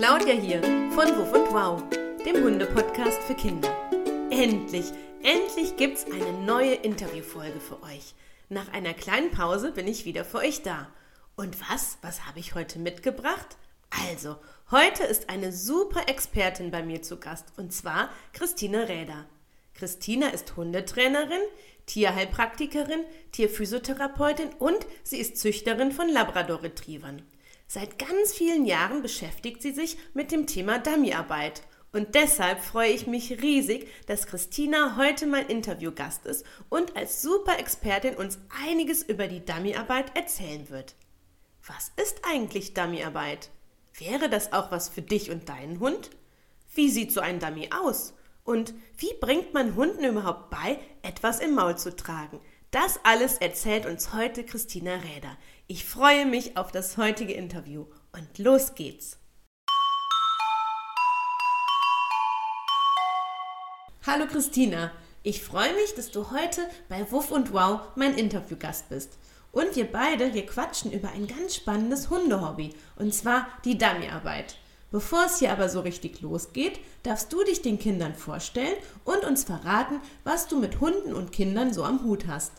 Claudia hier von Wuff und Wow, dem Hunde-Podcast für Kinder. Endlich, endlich gibt's eine neue Interviewfolge für euch. Nach einer kleinen Pause bin ich wieder für euch da. Und was, was habe ich heute mitgebracht? Also, heute ist eine super Expertin bei mir zu Gast und zwar Christine Räder. Christina ist Hundetrainerin, Tierheilpraktikerin, Tierphysiotherapeutin und sie ist Züchterin von Labrador-Retrievern. Seit ganz vielen Jahren beschäftigt sie sich mit dem Thema Dummyarbeit. Und deshalb freue ich mich riesig, dass Christina heute mein Interviewgast ist und als super Expertin uns einiges über die Dummyarbeit erzählen wird. Was ist eigentlich Dummyarbeit? Wäre das auch was für dich und deinen Hund? Wie sieht so ein Dummy aus? Und wie bringt man Hunden überhaupt bei, etwas im Maul zu tragen? Das alles erzählt uns heute Christina Räder. Ich freue mich auf das heutige Interview und los geht's. Hallo Christina, ich freue mich, dass du heute bei Wuff und Wow mein Interviewgast bist. Und wir beide, wir quatschen über ein ganz spannendes Hundehobby, und zwar die Dummyarbeit. Bevor es hier aber so richtig losgeht, darfst du dich den Kindern vorstellen und uns verraten, was du mit Hunden und Kindern so am Hut hast.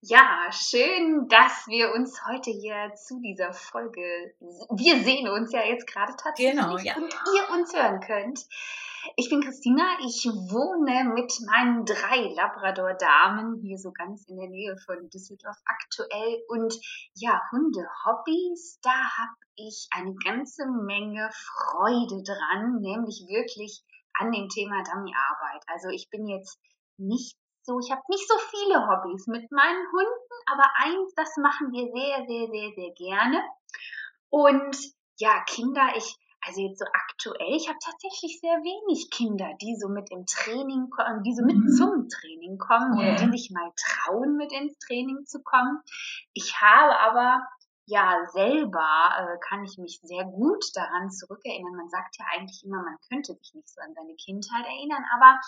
Ja, schön, dass wir uns heute hier zu dieser Folge, wir sehen uns ja jetzt gerade tatsächlich genau, ja. und ihr uns hören könnt. Ich bin Christina, ich wohne mit meinen drei Labrador-Damen hier so ganz in der Nähe von Düsseldorf aktuell und ja, Hunde-Hobbys, da habe ich eine ganze Menge Freude dran, nämlich wirklich an dem Thema Dummyarbeit. Also ich bin jetzt nicht so, ich habe nicht so viele Hobbys mit meinen Hunden, aber eins, das machen wir sehr, sehr, sehr, sehr gerne. Und ja, Kinder, ich, also jetzt so aktuell, ich habe tatsächlich sehr wenig Kinder, die so mit im Training kommen, die so mit mhm. zum Training kommen oder die sich mal trauen, mit ins Training zu kommen. Ich habe aber ja, selber äh, kann ich mich sehr gut daran zurückerinnern. Man sagt ja eigentlich immer, man könnte sich nicht so an seine Kindheit erinnern, aber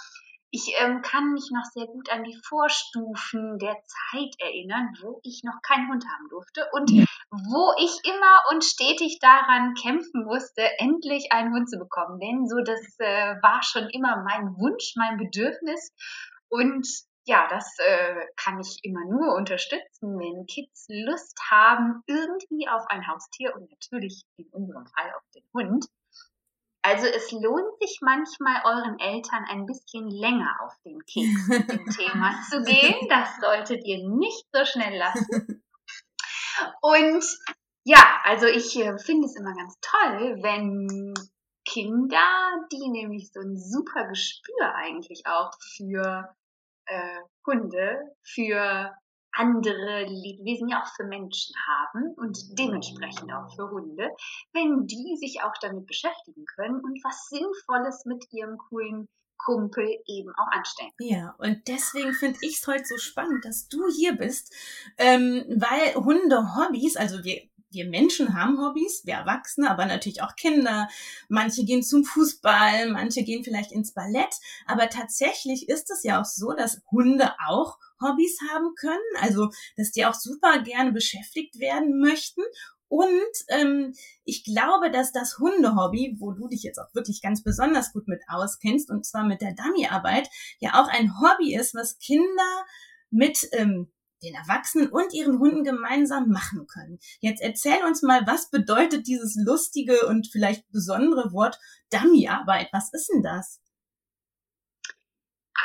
ich ähm, kann mich noch sehr gut an die Vorstufen der Zeit erinnern, wo ich noch keinen Hund haben durfte und wo ich immer und stetig daran kämpfen musste, endlich einen Hund zu bekommen. Denn so das äh, war schon immer mein Wunsch, mein Bedürfnis. Und ja, das äh, kann ich immer nur unterstützen, wenn Kids Lust haben, irgendwie auf ein Haustier und natürlich in unserem Fall auf den Hund. Also es lohnt sich manchmal euren Eltern ein bisschen länger auf den Keks mit dem Thema zu gehen. Das solltet ihr nicht so schnell lassen. Und ja, also ich äh, finde es immer ganz toll, wenn Kinder, die nämlich so ein super Gespür eigentlich auch für äh, Hunde, für andere Lebewesen ja auch für Menschen haben und dementsprechend auch für Hunde, wenn die sich auch damit beschäftigen können und was Sinnvolles mit ihrem coolen Kumpel eben auch anstellen. Ja, und deswegen finde ich es heute so spannend, dass du hier bist, ähm, weil Hunde-Hobbys, also wir wir Menschen haben Hobbys, wir Erwachsene, aber natürlich auch Kinder. Manche gehen zum Fußball, manche gehen vielleicht ins Ballett. Aber tatsächlich ist es ja auch so, dass Hunde auch Hobbys haben können, also dass die auch super gerne beschäftigt werden möchten. Und ähm, ich glaube, dass das Hundehobby, wo du dich jetzt auch wirklich ganz besonders gut mit auskennst, und zwar mit der Dummyarbeit, ja auch ein Hobby ist, was Kinder mit ähm, den Erwachsenen und ihren Hunden gemeinsam machen können. Jetzt erzähl uns mal, was bedeutet dieses lustige und vielleicht besondere Wort Dummyarbeit? Was ist denn das?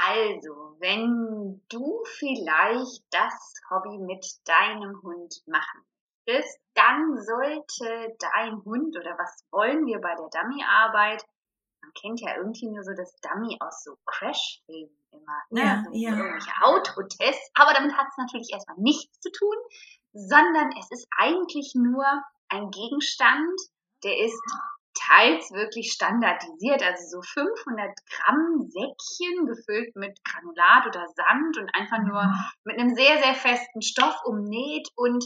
Also, wenn du vielleicht das Hobby mit deinem Hund machen willst, dann sollte dein Hund oder was wollen wir bei der Dummyarbeit? Man kennt ja irgendwie nur so das Dummy aus so Crash-Filmen immer. Ne? Ja, so ja. Irgendwelche Autotests. Aber damit hat es natürlich erstmal nichts zu tun, sondern es ist eigentlich nur ein Gegenstand, der ist teils wirklich standardisiert, also so 500 Gramm Säckchen gefüllt mit Granulat oder Sand und einfach nur mhm. mit einem sehr, sehr festen Stoff umnäht und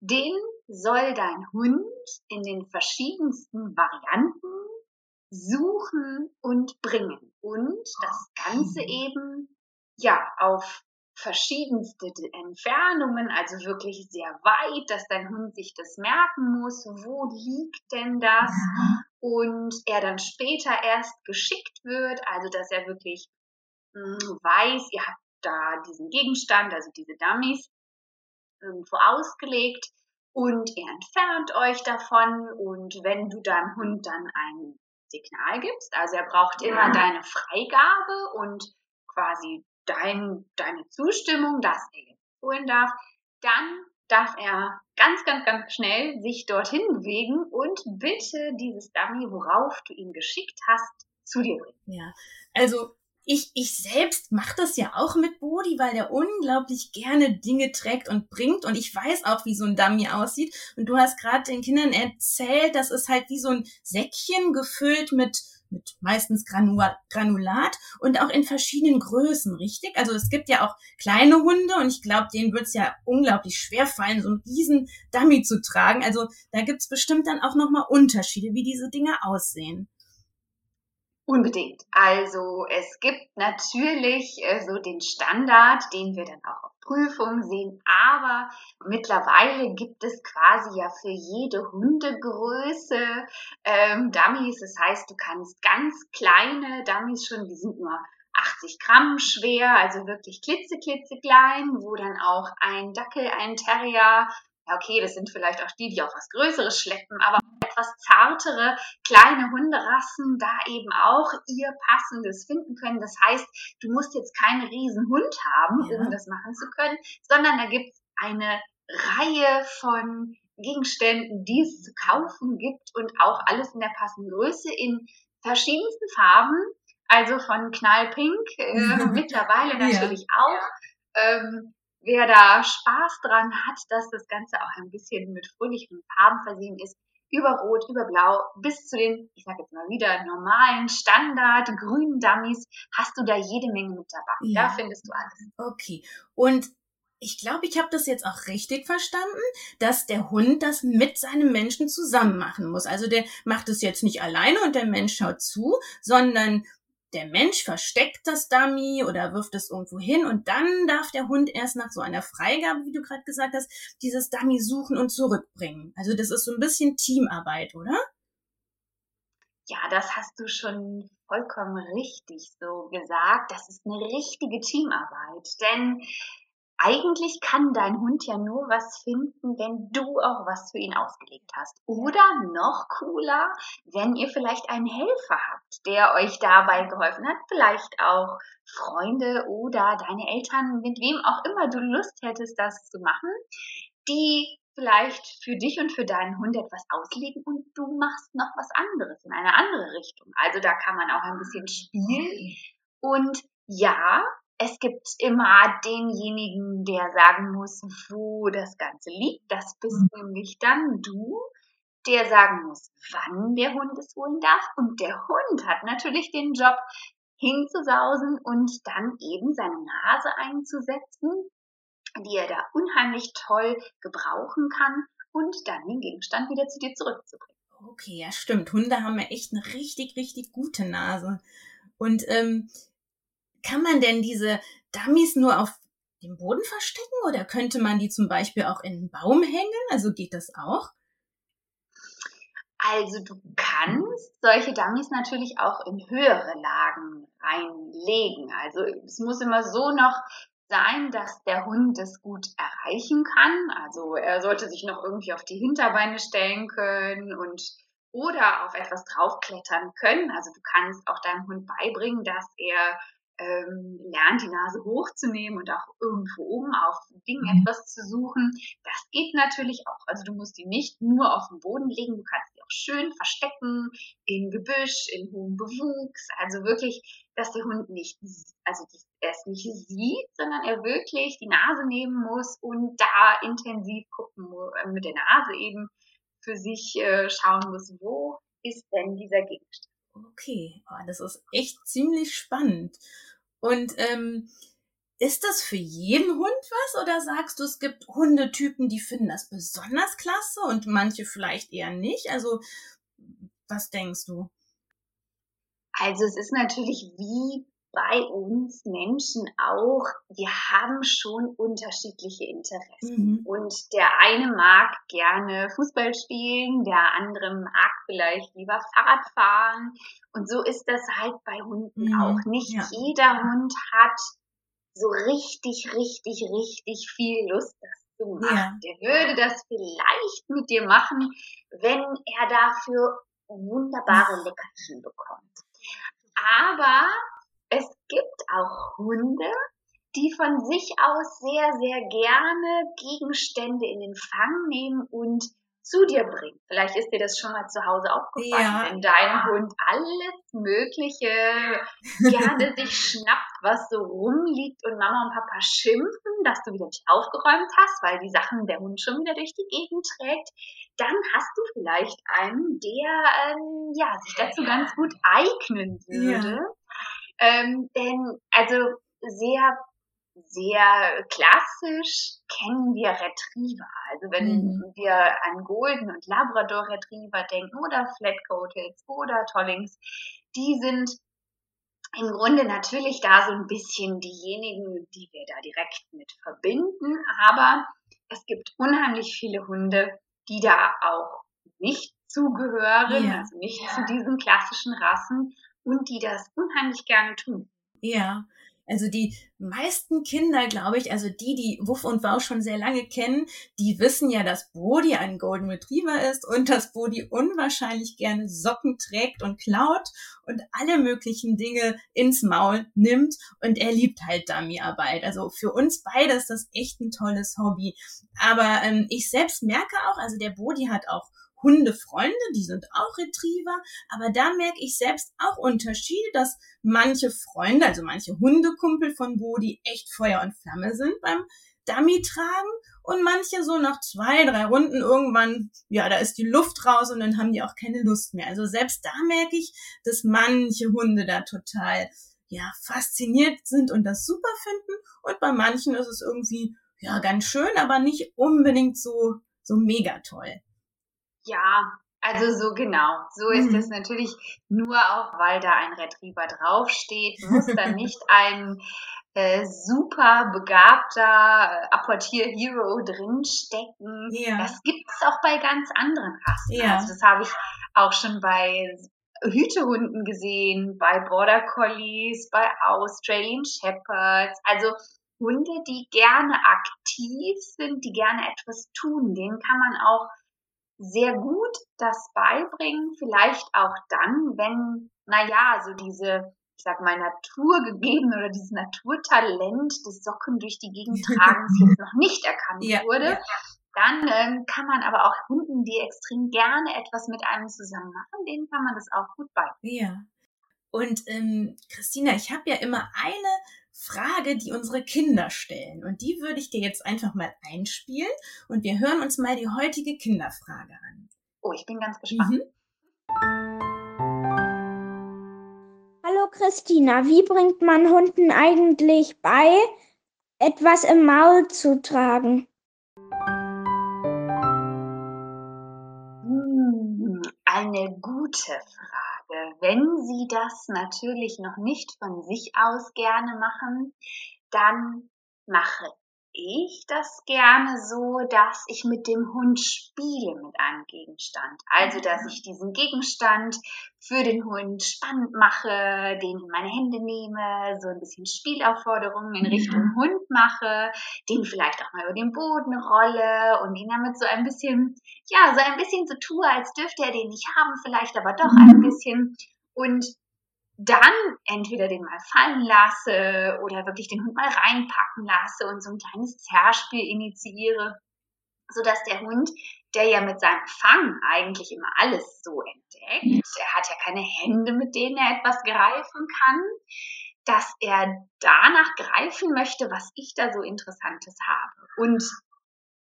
den soll dein Hund in den verschiedensten Varianten suchen und bringen. Und das Ganze mhm. eben ja auf verschiedenste Entfernungen, also wirklich sehr weit, dass dein Hund sich das merken muss, wo liegt denn das? Und er dann später erst geschickt wird, also dass er wirklich hm, weiß, ihr habt da diesen Gegenstand, also diese Dummies irgendwo ausgelegt. Und er entfernt euch davon. Und wenn du deinem Hund dann ein Signal gibst, also er braucht immer deine Freigabe und quasi dein, deine Zustimmung, dass er jetzt holen darf, dann darf er ganz, ganz, ganz schnell sich dorthin bewegen und bitte dieses Dummy, worauf du ihn geschickt hast, zu dir bringen. Ja, also ich, ich selbst mache das ja auch mit Bodi, weil der unglaublich gerne Dinge trägt und bringt. Und ich weiß auch, wie so ein Dummy aussieht. Und du hast gerade den Kindern erzählt, das ist halt wie so ein Säckchen gefüllt mit mit meistens Granulat und auch in verschiedenen Größen, richtig? Also es gibt ja auch kleine Hunde und ich glaube, denen wird es ja unglaublich schwer fallen, so einen riesen Dummy zu tragen. Also da gibt's bestimmt dann auch nochmal Unterschiede, wie diese Dinge aussehen. Unbedingt. Also es gibt natürlich äh, so den Standard, den wir dann auch auf Prüfung sehen, aber mittlerweile gibt es quasi ja für jede Hundegröße ähm, Dummies. Das heißt, du kannst ganz kleine Dummies schon, die sind nur 80 Gramm schwer, also wirklich klitze, klein, wo dann auch ein Dackel, ein Terrier ja, okay, das sind vielleicht auch die, die auch was Größeres schleppen, aber etwas zartere, kleine Hunderassen da eben auch ihr passendes finden können. Das heißt, du musst jetzt keinen riesen Hund haben, ja. um das machen zu können, sondern da gibt es eine Reihe von Gegenständen, die es zu kaufen gibt und auch alles in der passenden Größe in verschiedensten Farben, also von knallpink, äh, mittlerweile natürlich ja. auch. Ähm, wer da Spaß dran hat, dass das Ganze auch ein bisschen mit fröhlichen Farben versehen ist, über Rot, über Blau, bis zu den, ich sage jetzt mal wieder, normalen Standard grünen Dummies, hast du da jede Menge mit dabei. Ja. Da findest du alles. Okay. Und ich glaube, ich habe das jetzt auch richtig verstanden, dass der Hund das mit seinem Menschen zusammen machen muss. Also der macht es jetzt nicht alleine und der Mensch schaut zu, sondern der Mensch versteckt das Dummy oder wirft es irgendwo hin und dann darf der Hund erst nach so einer Freigabe, wie du gerade gesagt hast, dieses Dummy suchen und zurückbringen. Also das ist so ein bisschen Teamarbeit, oder? Ja, das hast du schon vollkommen richtig so gesagt. Das ist eine richtige Teamarbeit. Denn eigentlich kann dein Hund ja nur was finden, wenn du auch was für ihn ausgelegt hast. Oder noch cooler, wenn ihr vielleicht einen Helfer habt, der euch dabei geholfen hat, vielleicht auch Freunde oder deine Eltern, mit wem auch immer du Lust hättest, das zu machen, die vielleicht für dich und für deinen Hund etwas auslegen und du machst noch was anderes in eine andere Richtung. Also da kann man auch ein bisschen spielen. Und ja, es gibt immer denjenigen, der sagen muss, wo das Ganze liegt. Das bist mhm. nämlich dann du, der sagen muss, wann der Hund es holen darf. Und der Hund hat natürlich den Job, hinzusausen und dann eben seine Nase einzusetzen, die er da unheimlich toll gebrauchen kann und dann den Gegenstand wieder zu dir zurückzubringen. Okay, ja stimmt. Hunde haben ja echt eine richtig, richtig gute Nase. Und ähm, kann man denn diese Dummies nur auf dem Boden verstecken oder könnte man die zum Beispiel auch in einen Baum hängen? Also geht das auch? Also du kannst solche Dummies natürlich auch in höhere Lagen reinlegen. Also es muss immer so noch sein, dass der Hund es gut erreichen kann. Also er sollte sich noch irgendwie auf die Hinterbeine stellen können und oder auf etwas draufklettern können. Also du kannst auch deinem Hund beibringen, dass er ähm, lernt, die Nase hochzunehmen und auch irgendwo oben auf Dingen mhm. etwas zu suchen. Das geht natürlich auch. Also du musst die nicht nur auf den Boden legen, du kannst die auch schön verstecken in Gebüsch, in hohem Bewuchs. Also wirklich, dass der Hund nicht, also es nicht sieht, sondern er wirklich die Nase nehmen muss und da intensiv gucken äh, mit der Nase eben für sich äh, schauen muss, wo ist denn dieser Gegenstand. Okay, oh, das ist echt ziemlich spannend. Und ähm, ist das für jeden Hund was oder sagst du, es gibt Hundetypen, die finden das besonders klasse und manche vielleicht eher nicht? Also, was denkst du? Also es ist natürlich wie bei uns Menschen auch, wir haben schon unterschiedliche Interessen. Mhm. Und der eine mag gerne Fußball spielen, der andere mag vielleicht lieber Fahrrad fahren. Und so ist das halt bei Hunden mhm. auch. Nicht ja. jeder Hund hat so richtig, richtig, richtig viel Lust, das zu machen. Ja. Der würde das vielleicht mit dir machen, wenn er dafür wunderbare Leckerchen bekommt. Aber es gibt auch Hunde, die von sich aus sehr, sehr gerne Gegenstände in den Fang nehmen und zu dir bringen. Vielleicht ist dir das schon mal zu Hause aufgefallen, ja. wenn dein Hund alles Mögliche gerne sich schnappt, was so rumliegt und Mama und Papa schimpfen, dass du wieder nicht aufgeräumt hast, weil die Sachen der Hund schon wieder durch die Gegend trägt, dann hast du vielleicht einen, der ähm, ja, sich dazu ganz gut eignen würde. Ja. Ähm, denn also sehr sehr klassisch kennen wir Retriever. Also wenn mhm. wir an Golden und Labrador Retriever denken oder Flatcoateds oder Tollings, die sind im Grunde natürlich da so ein bisschen diejenigen, die wir da direkt mit verbinden. Aber es gibt unheimlich viele Hunde, die da auch nicht zugehören, ja. also nicht ja. zu diesen klassischen Rassen und die das unheimlich gerne tun. Ja, also die meisten Kinder, glaube ich, also die, die Wuff und Wow schon sehr lange kennen, die wissen ja, dass Bodhi ein Golden Retriever ist und dass Bodhi unwahrscheinlich gerne Socken trägt und klaut und alle möglichen Dinge ins Maul nimmt und er liebt halt Dummyarbeit. Also für uns beide ist das echt ein tolles Hobby. Aber ähm, ich selbst merke auch, also der Bodhi hat auch Hundefreunde, die sind auch Retriever, aber da merke ich selbst auch Unterschiede, dass manche Freunde, also manche Hundekumpel von Bodi echt Feuer und Flamme sind beim Dummy tragen und manche so nach zwei, drei Runden irgendwann, ja, da ist die Luft raus und dann haben die auch keine Lust mehr. Also selbst da merke ich, dass manche Hunde da total, ja, fasziniert sind und das super finden und bei manchen ist es irgendwie, ja, ganz schön, aber nicht unbedingt so, so mega toll. Ja, also so genau. So ist mhm. es natürlich nur auch, weil da ein Retriever draufsteht, muss da nicht ein äh, super begabter Apportier-Hero drinstecken. Ja. Das gibt es auch bei ganz anderen Rassen. Ja. Also das habe ich auch schon bei Hütehunden gesehen, bei Border Collies, bei Australian Shepherds. Also Hunde, die gerne aktiv sind, die gerne etwas tun, denen kann man auch sehr gut das beibringen, vielleicht auch dann, wenn, naja, so diese, ich sag mal, naturgegebene oder dieses Naturtalent des Socken durch die Gegend tragens jetzt noch nicht erkannt ja, wurde. Ja. Dann ähm, kann man aber auch Hunden, die extrem gerne etwas mit einem zusammen machen, denen kann man das auch gut beibringen. Ja. Und ähm, Christina, ich habe ja immer eine Frage, die unsere Kinder stellen. Und die würde ich dir jetzt einfach mal einspielen. Und wir hören uns mal die heutige Kinderfrage an. Oh, ich bin ganz gespannt. Mhm. Hallo Christina, wie bringt man Hunden eigentlich bei, etwas im Maul zu tragen? Hm, eine gute Frage. Wenn Sie das natürlich noch nicht von sich aus gerne machen, dann mache ich das gerne so, dass ich mit dem Hund spiele mit einem Gegenstand. Also, dass ich diesen Gegenstand für den Hund spannend mache, den in meine Hände nehme, so ein bisschen Spielaufforderungen in Richtung Hund mache, den vielleicht auch mal über den Boden rolle und ihn damit so ein bisschen, ja, so ein bisschen so tue, als dürfte er den nicht haben, vielleicht aber doch ein bisschen. Und dann entweder den mal fallen lasse oder wirklich den Hund mal reinpacken lasse und so ein kleines Zerspiel initiiere, sodass der Hund, der ja mit seinem Fang eigentlich immer alles so entdeckt, er hat ja keine Hände, mit denen er etwas greifen kann, dass er danach greifen möchte, was ich da so Interessantes habe. Und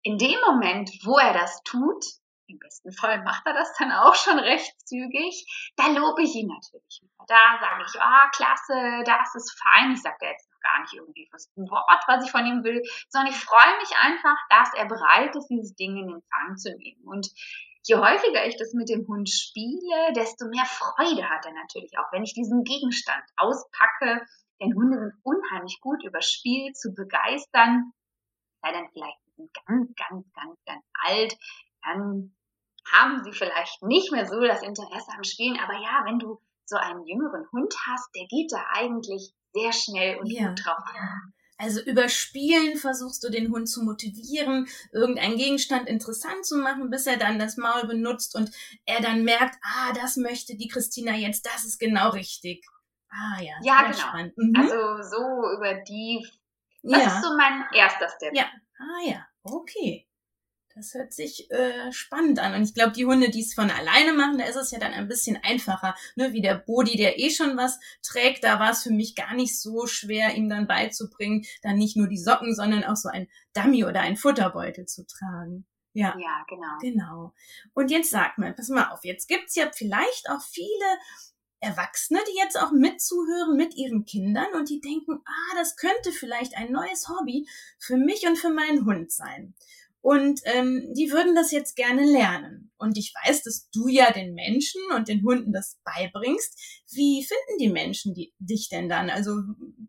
in dem Moment, wo er das tut, im besten Fall macht er das dann auch schon recht zügig. Da lobe ich ihn natürlich wieder. Da sage ich, ah, oh, klasse, das ist fein. Ich sage da jetzt noch gar nicht irgendwie was Wort, was ich von ihm will, sondern ich freue mich einfach, dass er bereit ist, dieses Ding in Empfang zu nehmen. Und je häufiger ich das mit dem Hund spiele, desto mehr Freude hat er natürlich auch, wenn ich diesen Gegenstand auspacke denn Hunde sind unheimlich gut über Spiel zu begeistern. Sei dann vielleicht ganz, ganz, ganz, ganz alt, dann haben sie vielleicht nicht mehr so das Interesse am Spielen. Aber ja, wenn du so einen jüngeren Hund hast, der geht da eigentlich sehr schnell und ja. gut drauf an. Also über Spielen versuchst du den Hund zu motivieren, irgendeinen Gegenstand interessant zu machen, bis er dann das Maul benutzt und er dann merkt, ah, das möchte die Christina jetzt, das ist genau richtig. Ah ja, ja genau. Spannend. Mhm. Also so über die, das ja. ist so mein erster Step. Ja, ah ja, okay. Das hört sich äh, spannend an. Und ich glaube, die Hunde, die es von alleine machen, da ist es ja dann ein bisschen einfacher. Ne? Wie der Bodi, der eh schon was trägt, da war es für mich gar nicht so schwer, ihm dann beizubringen, dann nicht nur die Socken, sondern auch so ein Dummy oder ein Futterbeutel zu tragen. Ja, ja genau. Genau. Und jetzt sag mal, pass mal auf, jetzt gibt's ja vielleicht auch viele Erwachsene, die jetzt auch mitzuhören mit ihren Kindern und die denken, ah, das könnte vielleicht ein neues Hobby für mich und für meinen Hund sein. Und ähm, die würden das jetzt gerne lernen. Und ich weiß, dass du ja den Menschen und den Hunden das beibringst. Wie finden die Menschen die, dich denn dann? Also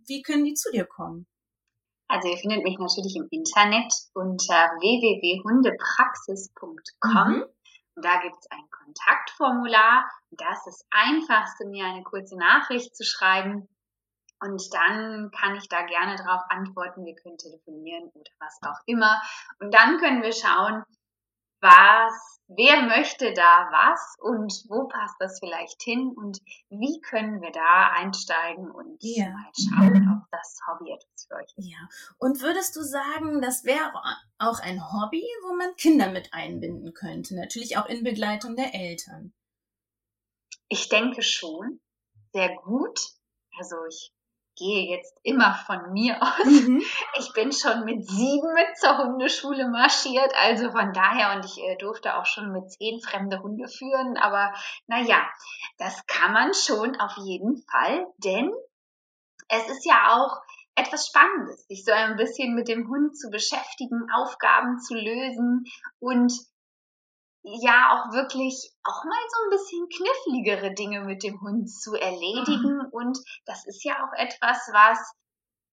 wie können die zu dir kommen? Also ihr findet mich natürlich im Internet unter www.hundepraxis.com. Mhm. Und da gibt es ein Kontaktformular. Das ist das Einfachste, mir eine kurze Nachricht zu schreiben. Und dann kann ich da gerne darauf antworten. Wir können telefonieren oder was auch immer. Und dann können wir schauen, was, wer möchte da was und wo passt das vielleicht hin und wie können wir da einsteigen und ja. mal schauen, ob das Hobby etwas für euch ist. Ja. Und würdest du sagen, das wäre auch ein Hobby, wo man Kinder mit einbinden könnte? Natürlich auch in Begleitung der Eltern. Ich denke schon. Sehr gut. Also ich gehe jetzt immer von mir aus. Mhm. Ich bin schon mit sieben mit zur Hundeschule marschiert, also von daher und ich äh, durfte auch schon mit zehn fremde Hunde führen, aber naja, das kann man schon auf jeden Fall, denn es ist ja auch etwas Spannendes, sich so ein bisschen mit dem Hund zu beschäftigen, Aufgaben zu lösen und ja auch wirklich auch mal so ein bisschen kniffligere Dinge mit dem Hund zu erledigen. Mhm. Und das ist ja auch etwas, was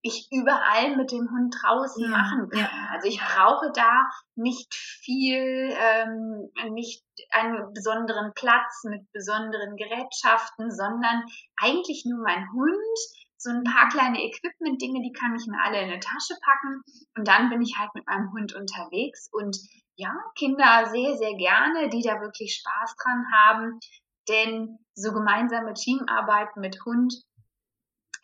ich überall mit dem Hund draußen ja, machen kann. Ja. Also ich brauche da nicht viel, ähm, nicht einen besonderen Platz mit besonderen Gerätschaften, sondern eigentlich nur mein Hund, so ein paar kleine Equipment-Dinge, die kann ich mir alle in eine Tasche packen und dann bin ich halt mit meinem Hund unterwegs und ja, Kinder sehr, sehr gerne, die da wirklich Spaß dran haben. Denn so gemeinsame Teamarbeit mit Hund,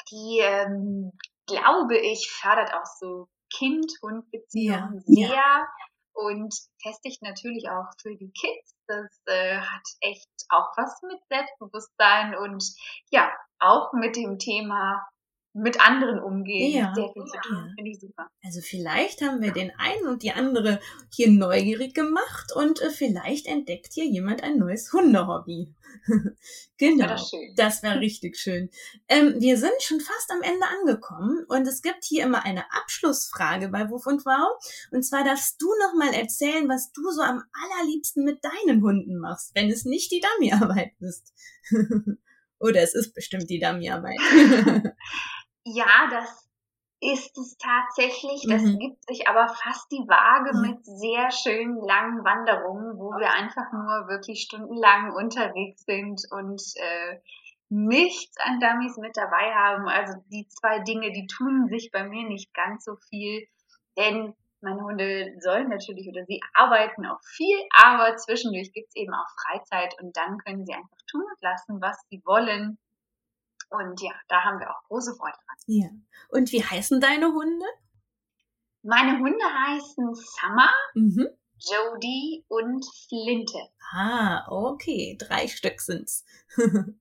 die, ähm, glaube ich, fördert auch so Kind-Hund-Beziehungen ja, sehr ja. und festigt natürlich auch für die Kids. Das äh, hat echt auch was mit Selbstbewusstsein und ja, auch mit dem Thema mit anderen umgehen. Ja, sehr viel zu tun. Ja. Finde ich super. Also vielleicht haben wir den einen und die andere hier neugierig gemacht und äh, vielleicht entdeckt hier jemand ein neues Hundehobby. genau. Das, das wäre richtig schön. Ähm, wir sind schon fast am Ende angekommen und es gibt hier immer eine Abschlussfrage bei Wuff und Wow. Und zwar darfst du noch mal erzählen, was du so am allerliebsten mit deinen Hunden machst, wenn es nicht die Dummyarbeit ist. Oder es ist bestimmt die Dummyarbeit. Ja, das ist es tatsächlich. Das mhm. gibt sich aber fast die Waage mhm. mit sehr schönen langen Wanderungen, wo wir einfach nur wirklich stundenlang unterwegs sind und äh, nichts an Dummies mit dabei haben. Also die zwei Dinge, die tun sich bei mir nicht ganz so viel, denn meine Hunde sollen natürlich oder sie arbeiten auch viel, aber zwischendurch gibt es eben auch Freizeit und dann können sie einfach tun und lassen, was sie wollen. Und ja, da haben wir auch große Freude dran. Ja. Und wie heißen deine Hunde? Meine Hunde heißen Summer, mhm. Jody und Flinte. Ah, okay. Drei Stück sind's.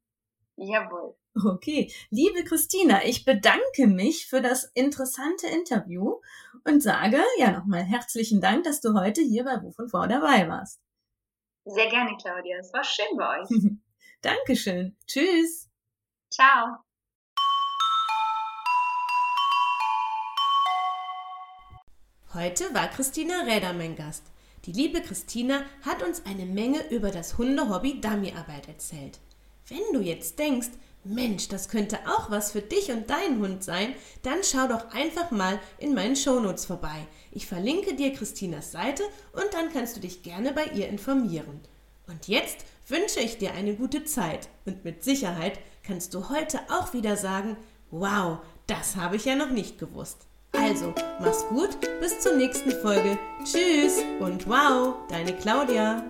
Jawohl. Okay, liebe Christina, ich bedanke mich für das interessante Interview und sage ja nochmal herzlichen Dank, dass du heute hier bei Ruf und Frau dabei warst. Sehr gerne, Claudia. Es war schön bei euch. Dankeschön. Tschüss. Ciao. Heute war Christina Räder mein Gast. Die liebe Christina hat uns eine Menge über das Hundehobby Dummyarbeit erzählt. Wenn du jetzt denkst, Mensch, das könnte auch was für dich und deinen Hund sein, dann schau doch einfach mal in meinen Shownotes vorbei. Ich verlinke dir Christinas Seite und dann kannst du dich gerne bei ihr informieren. Und jetzt wünsche ich dir eine gute Zeit und mit Sicherheit kannst du heute auch wieder sagen, wow, das habe ich ja noch nicht gewusst. Also, mach's gut, bis zur nächsten Folge. Tschüss und wow, deine Claudia.